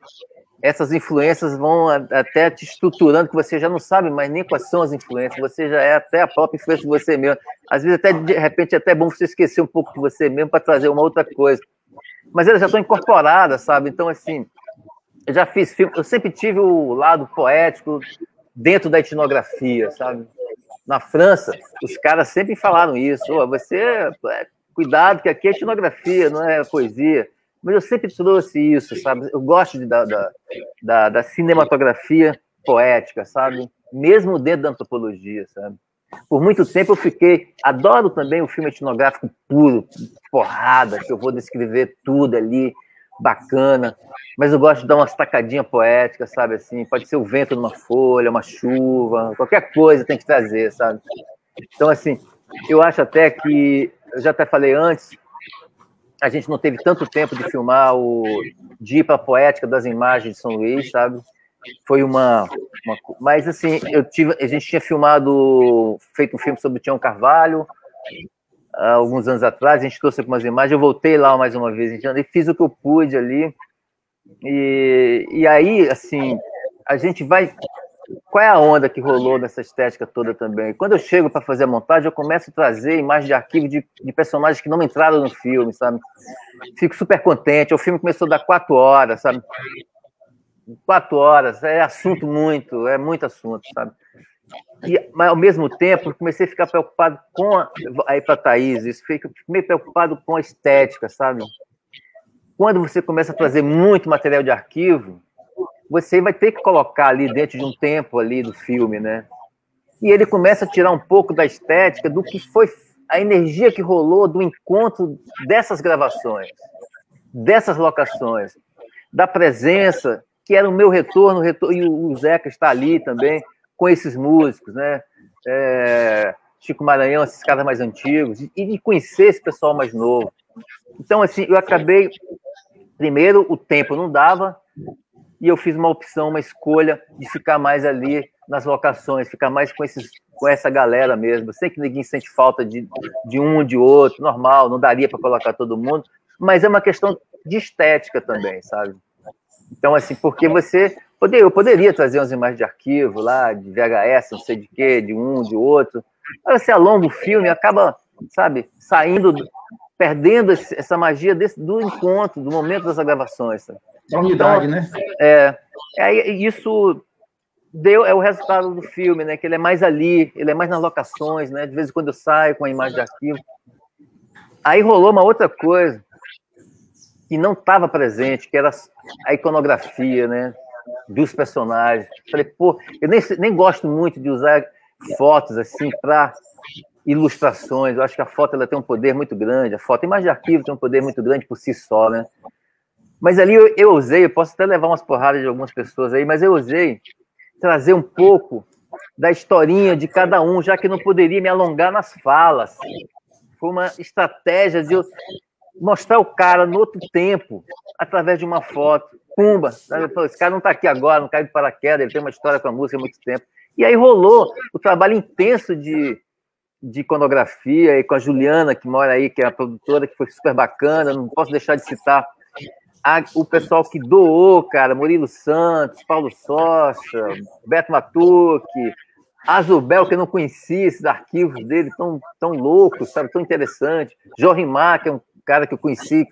essas influências vão até te estruturando, que você já não sabe mais nem quais são as influências, você já é até a própria influência de você mesmo. Às vezes, até de repente, é até bom você esquecer um pouco de você mesmo para trazer uma outra coisa. Mas elas já estão incorporadas, sabe? Então, assim, eu já fiz filme, eu sempre tive o lado poético dentro da etnografia, sabe? Na França, os caras sempre falaram isso: oh, você, é, cuidado, que aqui é etnografia, não é poesia mas eu sempre trouxe isso, sabe? Eu gosto de, da, da, da, cinematografia poética, sabe? Mesmo dentro da antropologia, sabe? Por muito tempo eu fiquei. Adoro também o filme etnográfico puro, porrada, que eu vou descrever tudo ali, bacana. Mas eu gosto de dar uma estacadinha poética, sabe? Assim, pode ser o vento numa folha, uma chuva, qualquer coisa tem que trazer, sabe? Então, assim, eu acho até que. Eu já até falei antes, a gente não teve tanto tempo de filmar o de ir para a poética das imagens de São Luís, sabe? Foi uma, uma, mas assim, eu tive, a gente tinha filmado, feito um filme sobre o Tião Carvalho alguns anos atrás, a gente trouxe algumas imagens, eu voltei lá mais uma vez, e fiz o que eu pude ali. E, e aí, assim, a gente vai qual é a onda que rolou nessa estética toda também? Quando eu chego para fazer a montagem, eu começo a trazer imagens de arquivo de, de, personagens que não entraram no filme, sabe? Fico super contente. O filme começou a dar quatro horas, sabe? Quatro horas, é assunto muito, é muito assunto, sabe? E, mas ao mesmo tempo, comecei a ficar preocupado com a, aí para Thaís, isso fico meio preocupado com a estética, sabe? Quando você começa a trazer muito material de arquivo, você vai ter que colocar ali dentro de um tempo ali do filme, né? E ele começa a tirar um pouco da estética do que foi a energia que rolou do encontro dessas gravações, dessas locações, da presença que era o meu retorno, retorno e o Zeca está ali também com esses músicos, né? É, Chico Maranhão, esses caras mais antigos, e de conhecer esse pessoal mais novo. Então, assim, eu acabei. Primeiro, o tempo não dava, e eu fiz uma opção, uma escolha de ficar mais ali nas locações, ficar mais com, esses, com essa galera mesmo. sei que ninguém sente falta de, de um, de outro, normal, não daria para colocar todo mundo, mas é uma questão de estética também, sabe? Então, assim, porque você. Eu poderia trazer umas imagens de arquivo lá, de VHS, não sei de quê, de um, de outro, Aí você alonga o filme, acaba, sabe, saindo, perdendo essa magia desse, do encontro, do momento das gravações. Sabe? A unidade, então, né? É, é, isso deu é o resultado do filme, né? Que ele é mais ali, ele é mais nas locações, né? De vez em quando eu saio com a imagem de arquivo. Aí rolou uma outra coisa que não estava presente, que era a iconografia, né? Dos personagens. Falei, pô, eu nem, nem gosto muito de usar fotos assim para ilustrações. Eu acho que a foto ela tem um poder muito grande. A foto, a imagem de arquivo tem um poder muito grande por si só, né? Mas ali eu, usei, eu posso até levar umas porradas de algumas pessoas aí, mas eu usei trazer um pouco da historinha de cada um, já que não poderia me alongar nas falas. Foi uma estratégia de eu mostrar o cara no outro tempo, através de uma foto. Pumba! Esse cara não está aqui agora, não cai de paraquedas, ele tem uma história com a música há muito tempo. E aí rolou o trabalho intenso de, de iconografia e com a Juliana, que mora aí, que é a produtora, que foi super bacana. Não posso deixar de citar a, o pessoal que doou, cara, Murilo Santos, Paulo Socha, Beto Matuque, Azubel, que eu não conhecia esses arquivos dele tão, tão loucos, sabe, tão interessante. Jorimar, que é um cara que eu conheci, que,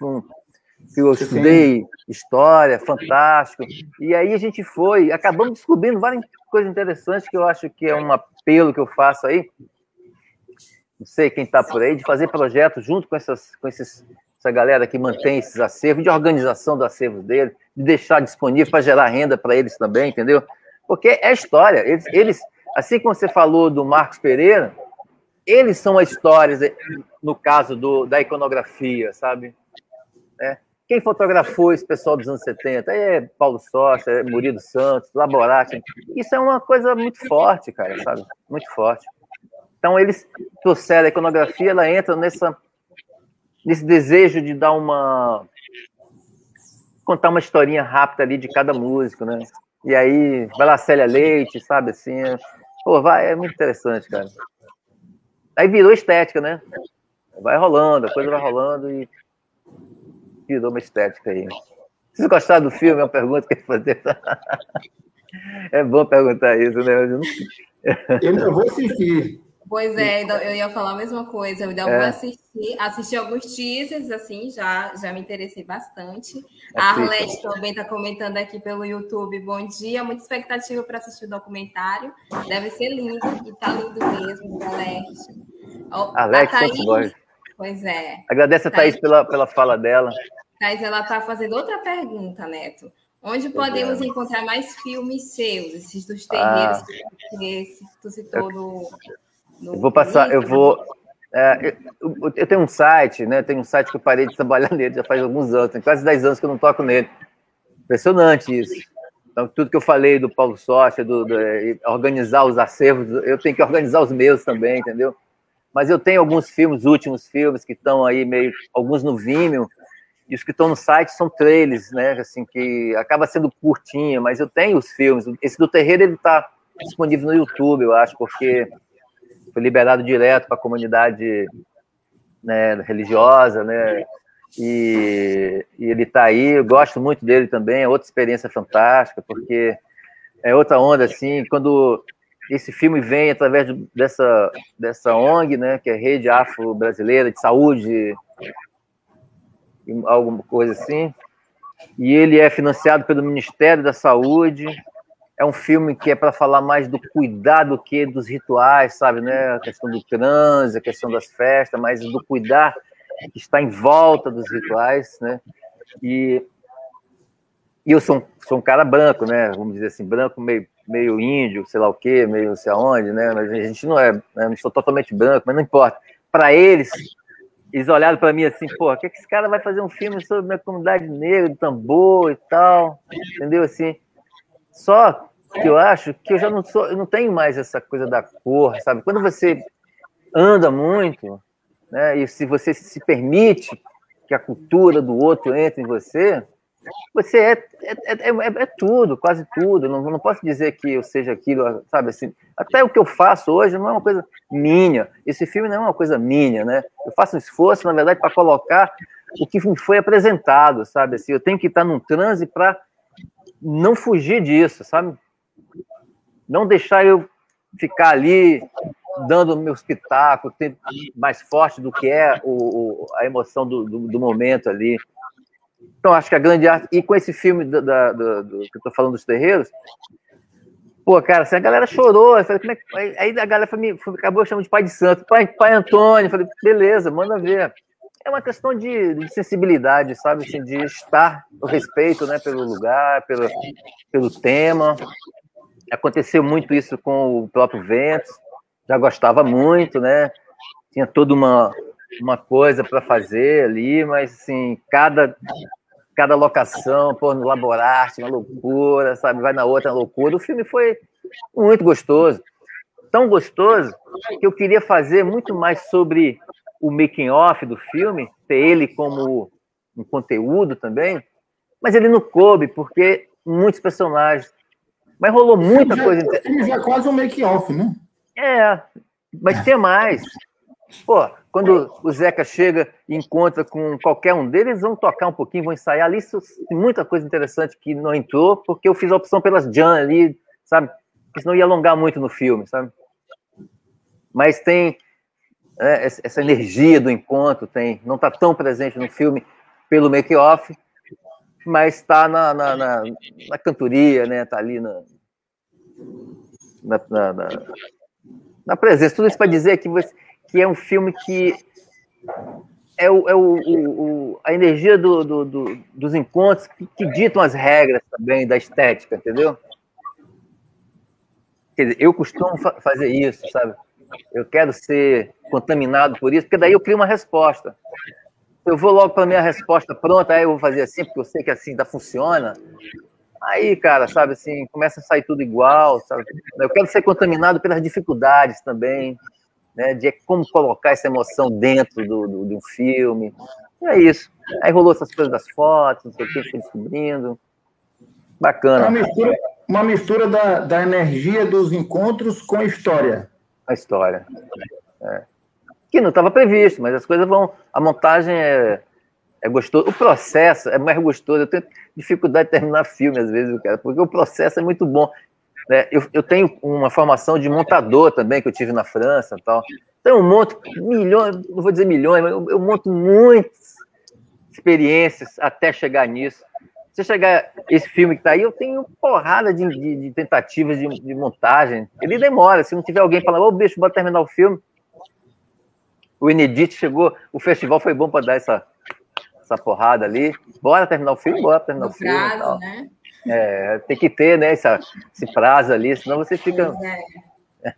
que eu estudei história, fantástico. E aí a gente foi, acabamos descobrindo várias coisas interessantes que eu acho que é um apelo que eu faço aí. Não sei quem está por aí, de fazer projetos junto com, essas, com esses essa galera que mantém esses acervos, de organização do acervo dele, de deixar disponível para gerar renda para eles também, entendeu? Porque é história. Eles, eles, assim como você falou do Marcos Pereira, eles são as histórias, no caso do, da iconografia, sabe? É. Quem fotografou esse pessoal dos anos 70? É Paulo Socha, é Murilo Santos, Laborati. Isso é uma coisa muito forte, cara, sabe? Muito forte. Então, eles trouxeram a iconografia, ela entra nessa nesse desejo de dar uma contar uma historinha rápida ali de cada músico, né? E aí vai lá Célia Leite, sabe assim, é... pô, vai, é muito interessante, cara. Aí virou estética, né? Vai rolando, a coisa vai rolando e virou uma estética aí. Vocês gostaram do filme? É uma pergunta que eu fazer. É bom perguntar isso, né? Eu, não... eu, vou assistir. Pois é, então, eu ia falar a mesma coisa. Eu ainda é. vou assistir, assistir alguns teasers, assim, já, já me interessei bastante. a Arlete também está comentando aqui pelo YouTube. Bom dia, muita expectativa para assistir o documentário. Deve ser lindo, e tá lindo mesmo, Arlete. Alex, Thaís, Pois é. Agradece a Thaís, Thaís pela, pela fala dela. Thaís, ela está fazendo outra pergunta, Neto. Onde podemos encontrar mais filmes seus, esses dos terreiros ah. que, tu citou no, eu vou passar, eu vou. É, eu, eu, tenho um site, né? Tenho um site que eu parei de trabalhar nele já faz alguns anos, tem quase 10 anos que eu não toco nele. Impressionante isso. Então, tudo que eu falei do Paulo Socha, do, do é, organizar os acervos, eu tenho que organizar os meus também, entendeu? Mas eu tenho alguns filmes, últimos filmes, que estão aí meio. alguns no Vimeo, e os que estão no site são trailers, né? Assim, que acaba sendo curtinho, mas eu tenho os filmes. Esse do Terreiro, ele está disponível no YouTube, eu acho, porque foi liberado direto para a comunidade né, religiosa, né? E, e ele está aí, eu gosto muito dele também, é outra experiência fantástica, porque é outra onda, assim, quando esse filme vem através de, dessa, dessa ONG, né, que é Rede Afro-Brasileira de Saúde, alguma coisa assim, e ele é financiado pelo Ministério da Saúde, é um filme que é para falar mais do cuidado que dos rituais, sabe, né? A questão do transe, a questão das festas, mas do cuidar que está em volta dos rituais, né? E, e eu sou, sou um cara branco, né? Vamos dizer assim, branco meio, meio índio, sei lá o quê, meio não sei aonde, né? Mas a gente não é, né? sou totalmente branco, mas não importa. Para eles, eles olharam para mim assim, pô, que, é que esse cara vai fazer um filme sobre a comunidade negra, do tambor e tal, entendeu? Assim, só que eu acho que eu já não sou, eu não tenho mais essa coisa da cor, sabe? Quando você anda muito, né, e se você se permite que a cultura do outro entre em você, você é, é, é, é, é tudo, quase tudo. Não, não posso dizer que eu seja aquilo, sabe assim. Até o que eu faço hoje não é uma coisa minha. Esse filme não é uma coisa minha, né? Eu faço um esforço, na verdade, para colocar o que me foi apresentado, sabe? Assim, eu tenho que estar num transe para não fugir disso, sabe? Não deixar eu ficar ali dando meu espetáculo mais forte do que é o, o a emoção do, do, do, momento ali. Então, acho que a grande arte. E com esse filme do, da, do, que eu tô falando dos terreiros, Pô, cara, assim, a galera chorou. Eu falei, como é que... Aí a galera foi, foi, acabou chamando de pai de santo, pai, pai Antônio. Eu falei, beleza, manda ver. É uma questão de, de sensibilidade, sabe? Assim, de estar, o respeito né, pelo lugar, pelo, pelo tema. Aconteceu muito isso com o próprio Ventos, já gostava muito, né? Tinha toda uma, uma coisa para fazer ali, mas assim, cada cada locação, pô, no Laborarte, uma loucura, sabe? Vai na outra, uma loucura. O filme foi muito gostoso. Tão gostoso que eu queria fazer muito mais sobre o making off do filme, ter ele como um conteúdo também, mas ele não coube, porque muitos personagens. Mas rolou muita já, coisa. Ele já é quase um making off, né? É, mas tem mais. Pô, quando o Zeca chega e encontra com qualquer um deles, vão tocar um pouquinho, vão ensaiar ali. Isso, tem muita coisa interessante que não entrou, porque eu fiz a opção pelas Jan ali, sabe? Porque senão ia alongar muito no filme, sabe? Mas tem né, essa energia do encontro, tem, não está tão presente no filme pelo make-off, mas está na, na, na, na, cantoria, né? Está ali na, na, na, na, presença. Tudo isso para dizer que você que é um filme que é, o, é o, o, a energia do, do, do, dos encontros que, que, ditam as regras também da estética, entendeu? Quer dizer, eu costumo fa fazer isso, sabe? Eu quero ser contaminado por isso, porque daí eu crio uma resposta. Eu vou logo para a minha resposta pronta, aí eu vou fazer assim, porque eu sei que assim ainda funciona. Aí, cara, sabe assim, começa a sair tudo igual, sabe? Eu quero ser contaminado pelas dificuldades também, né, de como colocar essa emoção dentro do, do, de um filme. E é isso. Aí rolou essas coisas das fotos, não sei o que, fui descobrindo. Bacana. Uma mistura, uma mistura da, da energia dos encontros com a história. A história. É. Que não estava previsto, mas as coisas vão. A montagem é, é gostoso. O processo é mais gostoso. Eu tenho dificuldade de terminar filme, às vezes, cara, porque o processo é muito bom. Né? Eu, eu tenho uma formação de montador também, que eu tive na França e tal. Então eu monto milhões, não vou dizer milhões, mas eu, eu monto muitas experiências até chegar nisso. Se chegar esse filme que está aí, eu tenho porrada de, de, de tentativas de, de, montagem. Ele demora. Se não tiver alguém falando, ô bicho, bora terminar o filme. O Inedit chegou, o festival foi bom para dar essa, essa porrada ali. Bora terminar o filme, bora terminar o filme. Prazo, né? É, tem que ter, né, esse, esse prazo ali, senão você fica. É.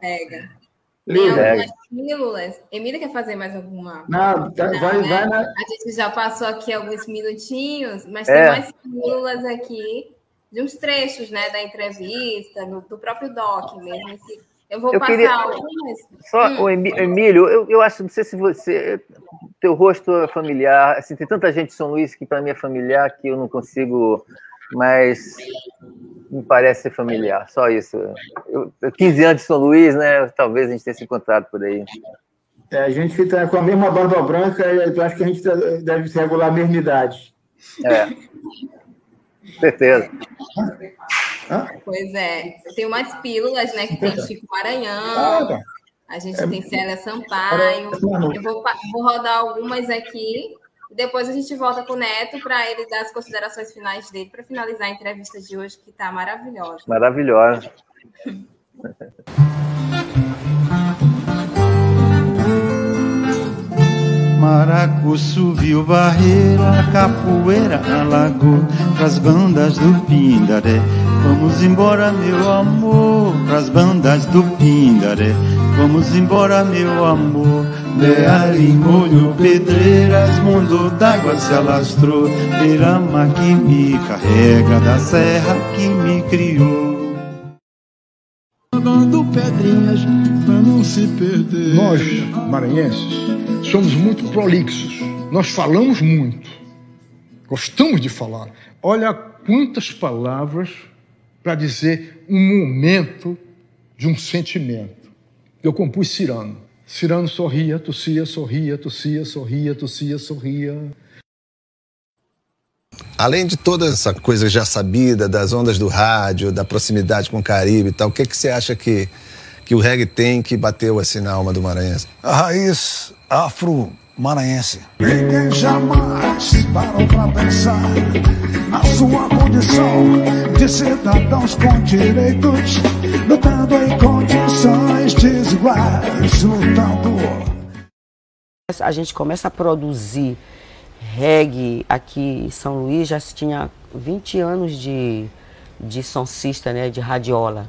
Pega. Tem algumas pílulas. Emília quer fazer mais alguma? Não, tá, Não vai, né? vai na... A gente já passou aqui alguns minutinhos, mas é. tem mais pílulas aqui de uns trechos, né, da entrevista, no, do próprio doc mesmo. Esse, eu vou eu passar queria... algumas. Só, hum. o Emílio, eu, eu acho, não sei se você. Teu rosto é familiar. Assim, tem tanta gente em São Luís que para mim é familiar que eu não consigo mas me parece ser familiar, só isso. Eu, 15 anos de São Luís, né? Talvez a gente tenha se encontrado por aí. É, a gente está com a mesma barba branca, eu acho que a gente deve se regular a mesma idade. É. Certeza. Hã? Pois é. Tem umas pílulas, né? Que tem Chico Maranhão. Ah, a gente é, tem Célia Sampaio. Eu vou, vou rodar algumas aqui depois a gente volta com o Neto para ele dar as considerações finais dele para finalizar a entrevista de hoje, que está maravilhosa. Maravilhosa. Maracuçu viu barreira, capoeira alagou pras bandas do Pindaré. Vamos embora, meu amor, pras bandas do Pindaré. Vamos embora, meu amor. Leali, molho, pedreiras, mundo d'água se alastrou. Beirama que me carrega da serra que me criou. Dando pedrinhas pra não se perder. Nós, maranhenses, somos muito prolixos. Nós falamos muito. Gostamos de falar. Olha quantas palavras para dizer um momento de um sentimento. Eu compus Cirano. Cirano sorria, tossia, sorria, tossia, sorria, tossia, sorria. Além de toda essa coisa já sabida das ondas do rádio, da proximidade com o Caribe e tal, o que, que você acha que que o reggae tem que bateu assim na alma do maranhense? A raiz afro-maranhense. Ninguém jamais parou pra pensar na sua condição de cidadãos com direitos, lutando em condições desiguais, lutando. A gente começa a produzir reggae aqui em São Luís, já tinha 20 anos de, de soncista, né, de radiola.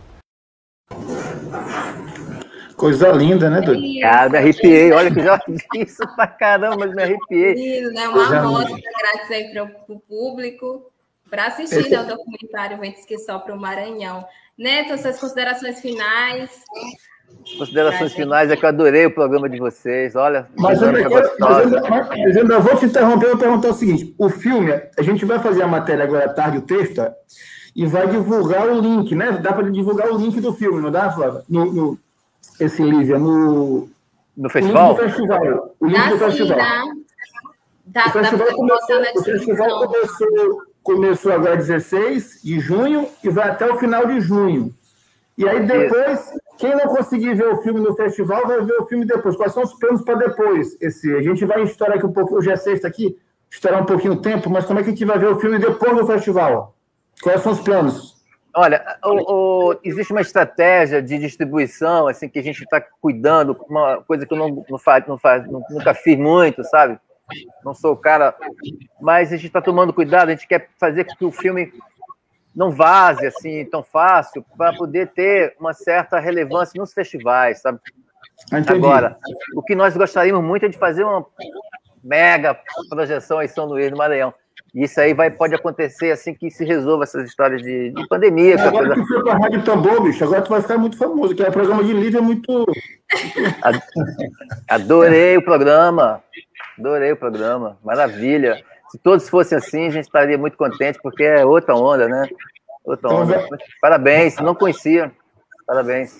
Coisa linda, né, Dudu? Cara, me arrepiei. Olha que eu já isso pra caramba, mas me arrepiei. Lindo, né? Uma amostra grátis aí para o público para assistir né, o documentário Ventos que Sopram o Maranhão. Neto, suas considerações finais. Considerações finais é que eu adorei o programa de vocês. Olha, mas eu, mas, eu, mas eu ainda vou te interromper, eu vou perguntar o seguinte: o filme, a gente vai fazer a matéria agora à tarde, o texto, e vai divulgar o link, né? Dá para divulgar o link do filme, não dá, Flávia? No, no, esse Lívia, no. No festival? O link do festival. O link do festival. Dá, o festival, começou, o festival começou, começou agora 16 de junho e vai até o final de junho. E aí depois, quem não conseguir ver o filme no festival vai ver o filme depois. Quais são os planos para depois? Esse, a gente vai estourar aqui um pouco, hoje é sexta aqui, estourar um pouquinho o tempo, mas como é que a gente vai ver o filme depois do festival? Quais são os planos? Olha, o, o, existe uma estratégia de distribuição, assim, que a gente está cuidando, uma coisa que eu não, não, faz, não faz, nunca fiz muito, sabe? Não sou o cara, mas a gente está tomando cuidado, a gente quer fazer com que o filme não vaze assim tão fácil para poder ter uma certa relevância nos festivais, sabe? Entendi. Agora, o que nós gostaríamos muito é de fazer uma mega projeção em São Luís, no Maranhão. E isso aí vai, pode acontecer assim que se resolva essas histórias de, de pandemia. É, agora que foi para a Rádio Tambor, bicho, agora tu vai ficar muito famoso, que é o programa de livro é muito. Adorei o programa. Adorei o programa. Maravilha. Se todos fossem assim, a gente estaria muito contente, porque é outra onda, né? Outra onda. Então, Parabéns, não conhecia. Parabéns.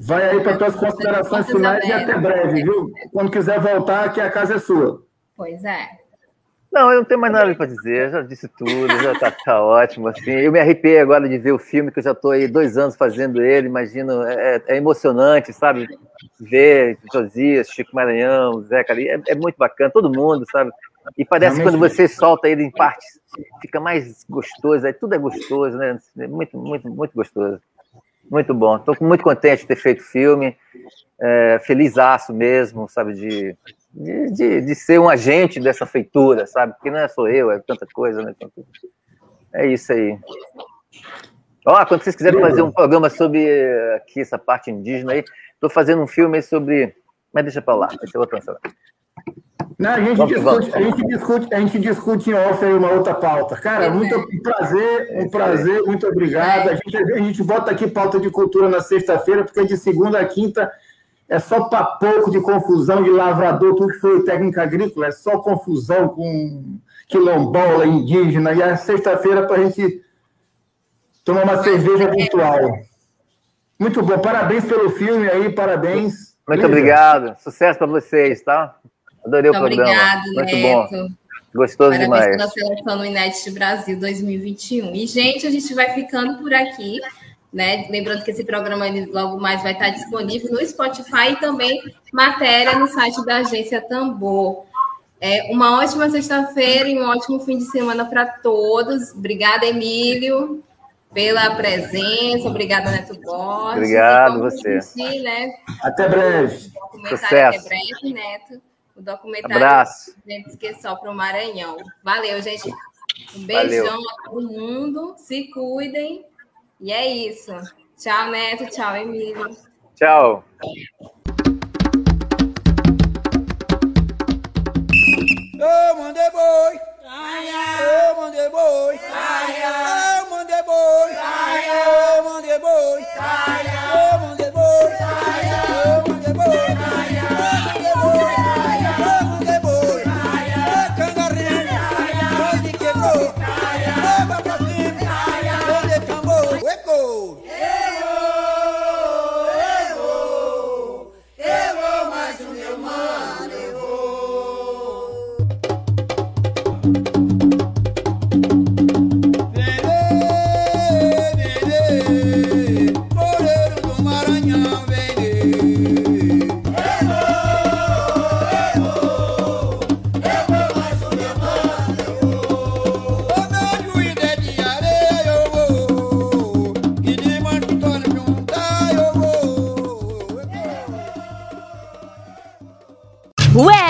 Vai aí para tuas considerações finais e até breve, viu? Quando quiser voltar, que a casa é sua. Pois é. Não, eu não tenho mais nada para dizer, já disse tudo, já tá, tá, ótimo. Assim. Eu me arrepiei agora de ver o filme, que eu já estou aí dois anos fazendo ele, imagino, é, é emocionante, sabe? Ver Josias, Chico Maranhão, Zeca ali, é, é, muito bacana, todo mundo, sabe? E parece que quando você solta ele em partes, fica mais gostoso, aí tudo é gostoso, né? Muito, muito, muito gostoso. Muito bom. Estou muito contente de ter feito o filme, é, feliz aço mesmo, sabe, de de, de, de, ser um agente dessa feitura, sabe? Porque não é só eu, é tanta coisa, né? É isso aí. Ó, quando vocês quiserem fazer um programa sobre aqui essa parte indígena aí, estou fazendo um filme sobre. Mas deixa para lá, deixa eu pensar. Não, a gente, vamos, discute, vamos. a gente discute, a gente discute em off aí uma outra pauta. Cara, muito um prazer, um prazer, muito obrigado. A gente, a gente bota aqui pauta de cultura na sexta-feira, porque de segunda a quinta é só para pouco de confusão de lavrador, tudo que foi técnica agrícola, é só confusão com quilombola, indígena, e a sexta-feira para a gente tomar uma cerveja virtual. Muito bom, parabéns pelo filme aí, parabéns. Muito Beleza? obrigado, sucesso para vocês, tá? Adorei Muito o programa. Obrigado, Muito Neto. bom. Gostoso Parabéns demais. pela seleção no Inédit Brasil 2021. E, gente, a gente vai ficando por aqui. Né? Lembrando que esse programa logo mais vai estar disponível no Spotify e também matéria no site da agência Tambor. É, uma ótima sexta-feira e um ótimo fim de semana para todos. Obrigada, Emílio, pela presença. Obrigada, Neto Borges. Obrigado, você. Assistir, né? Até breve. Sucesso. Até breve, Neto. O documentário Abraço. Gente que só para o Maranhão. Valeu, gente. Um beijão Valeu. a todo mundo. Se cuidem. E é isso. Tchau, Neto. Tchau, Emílio. Tchau. Eu mandei boi. Eu mandei boi. Eu mandei boi. Eu mandei boi. Eu mandei boi. Eu mandei boi.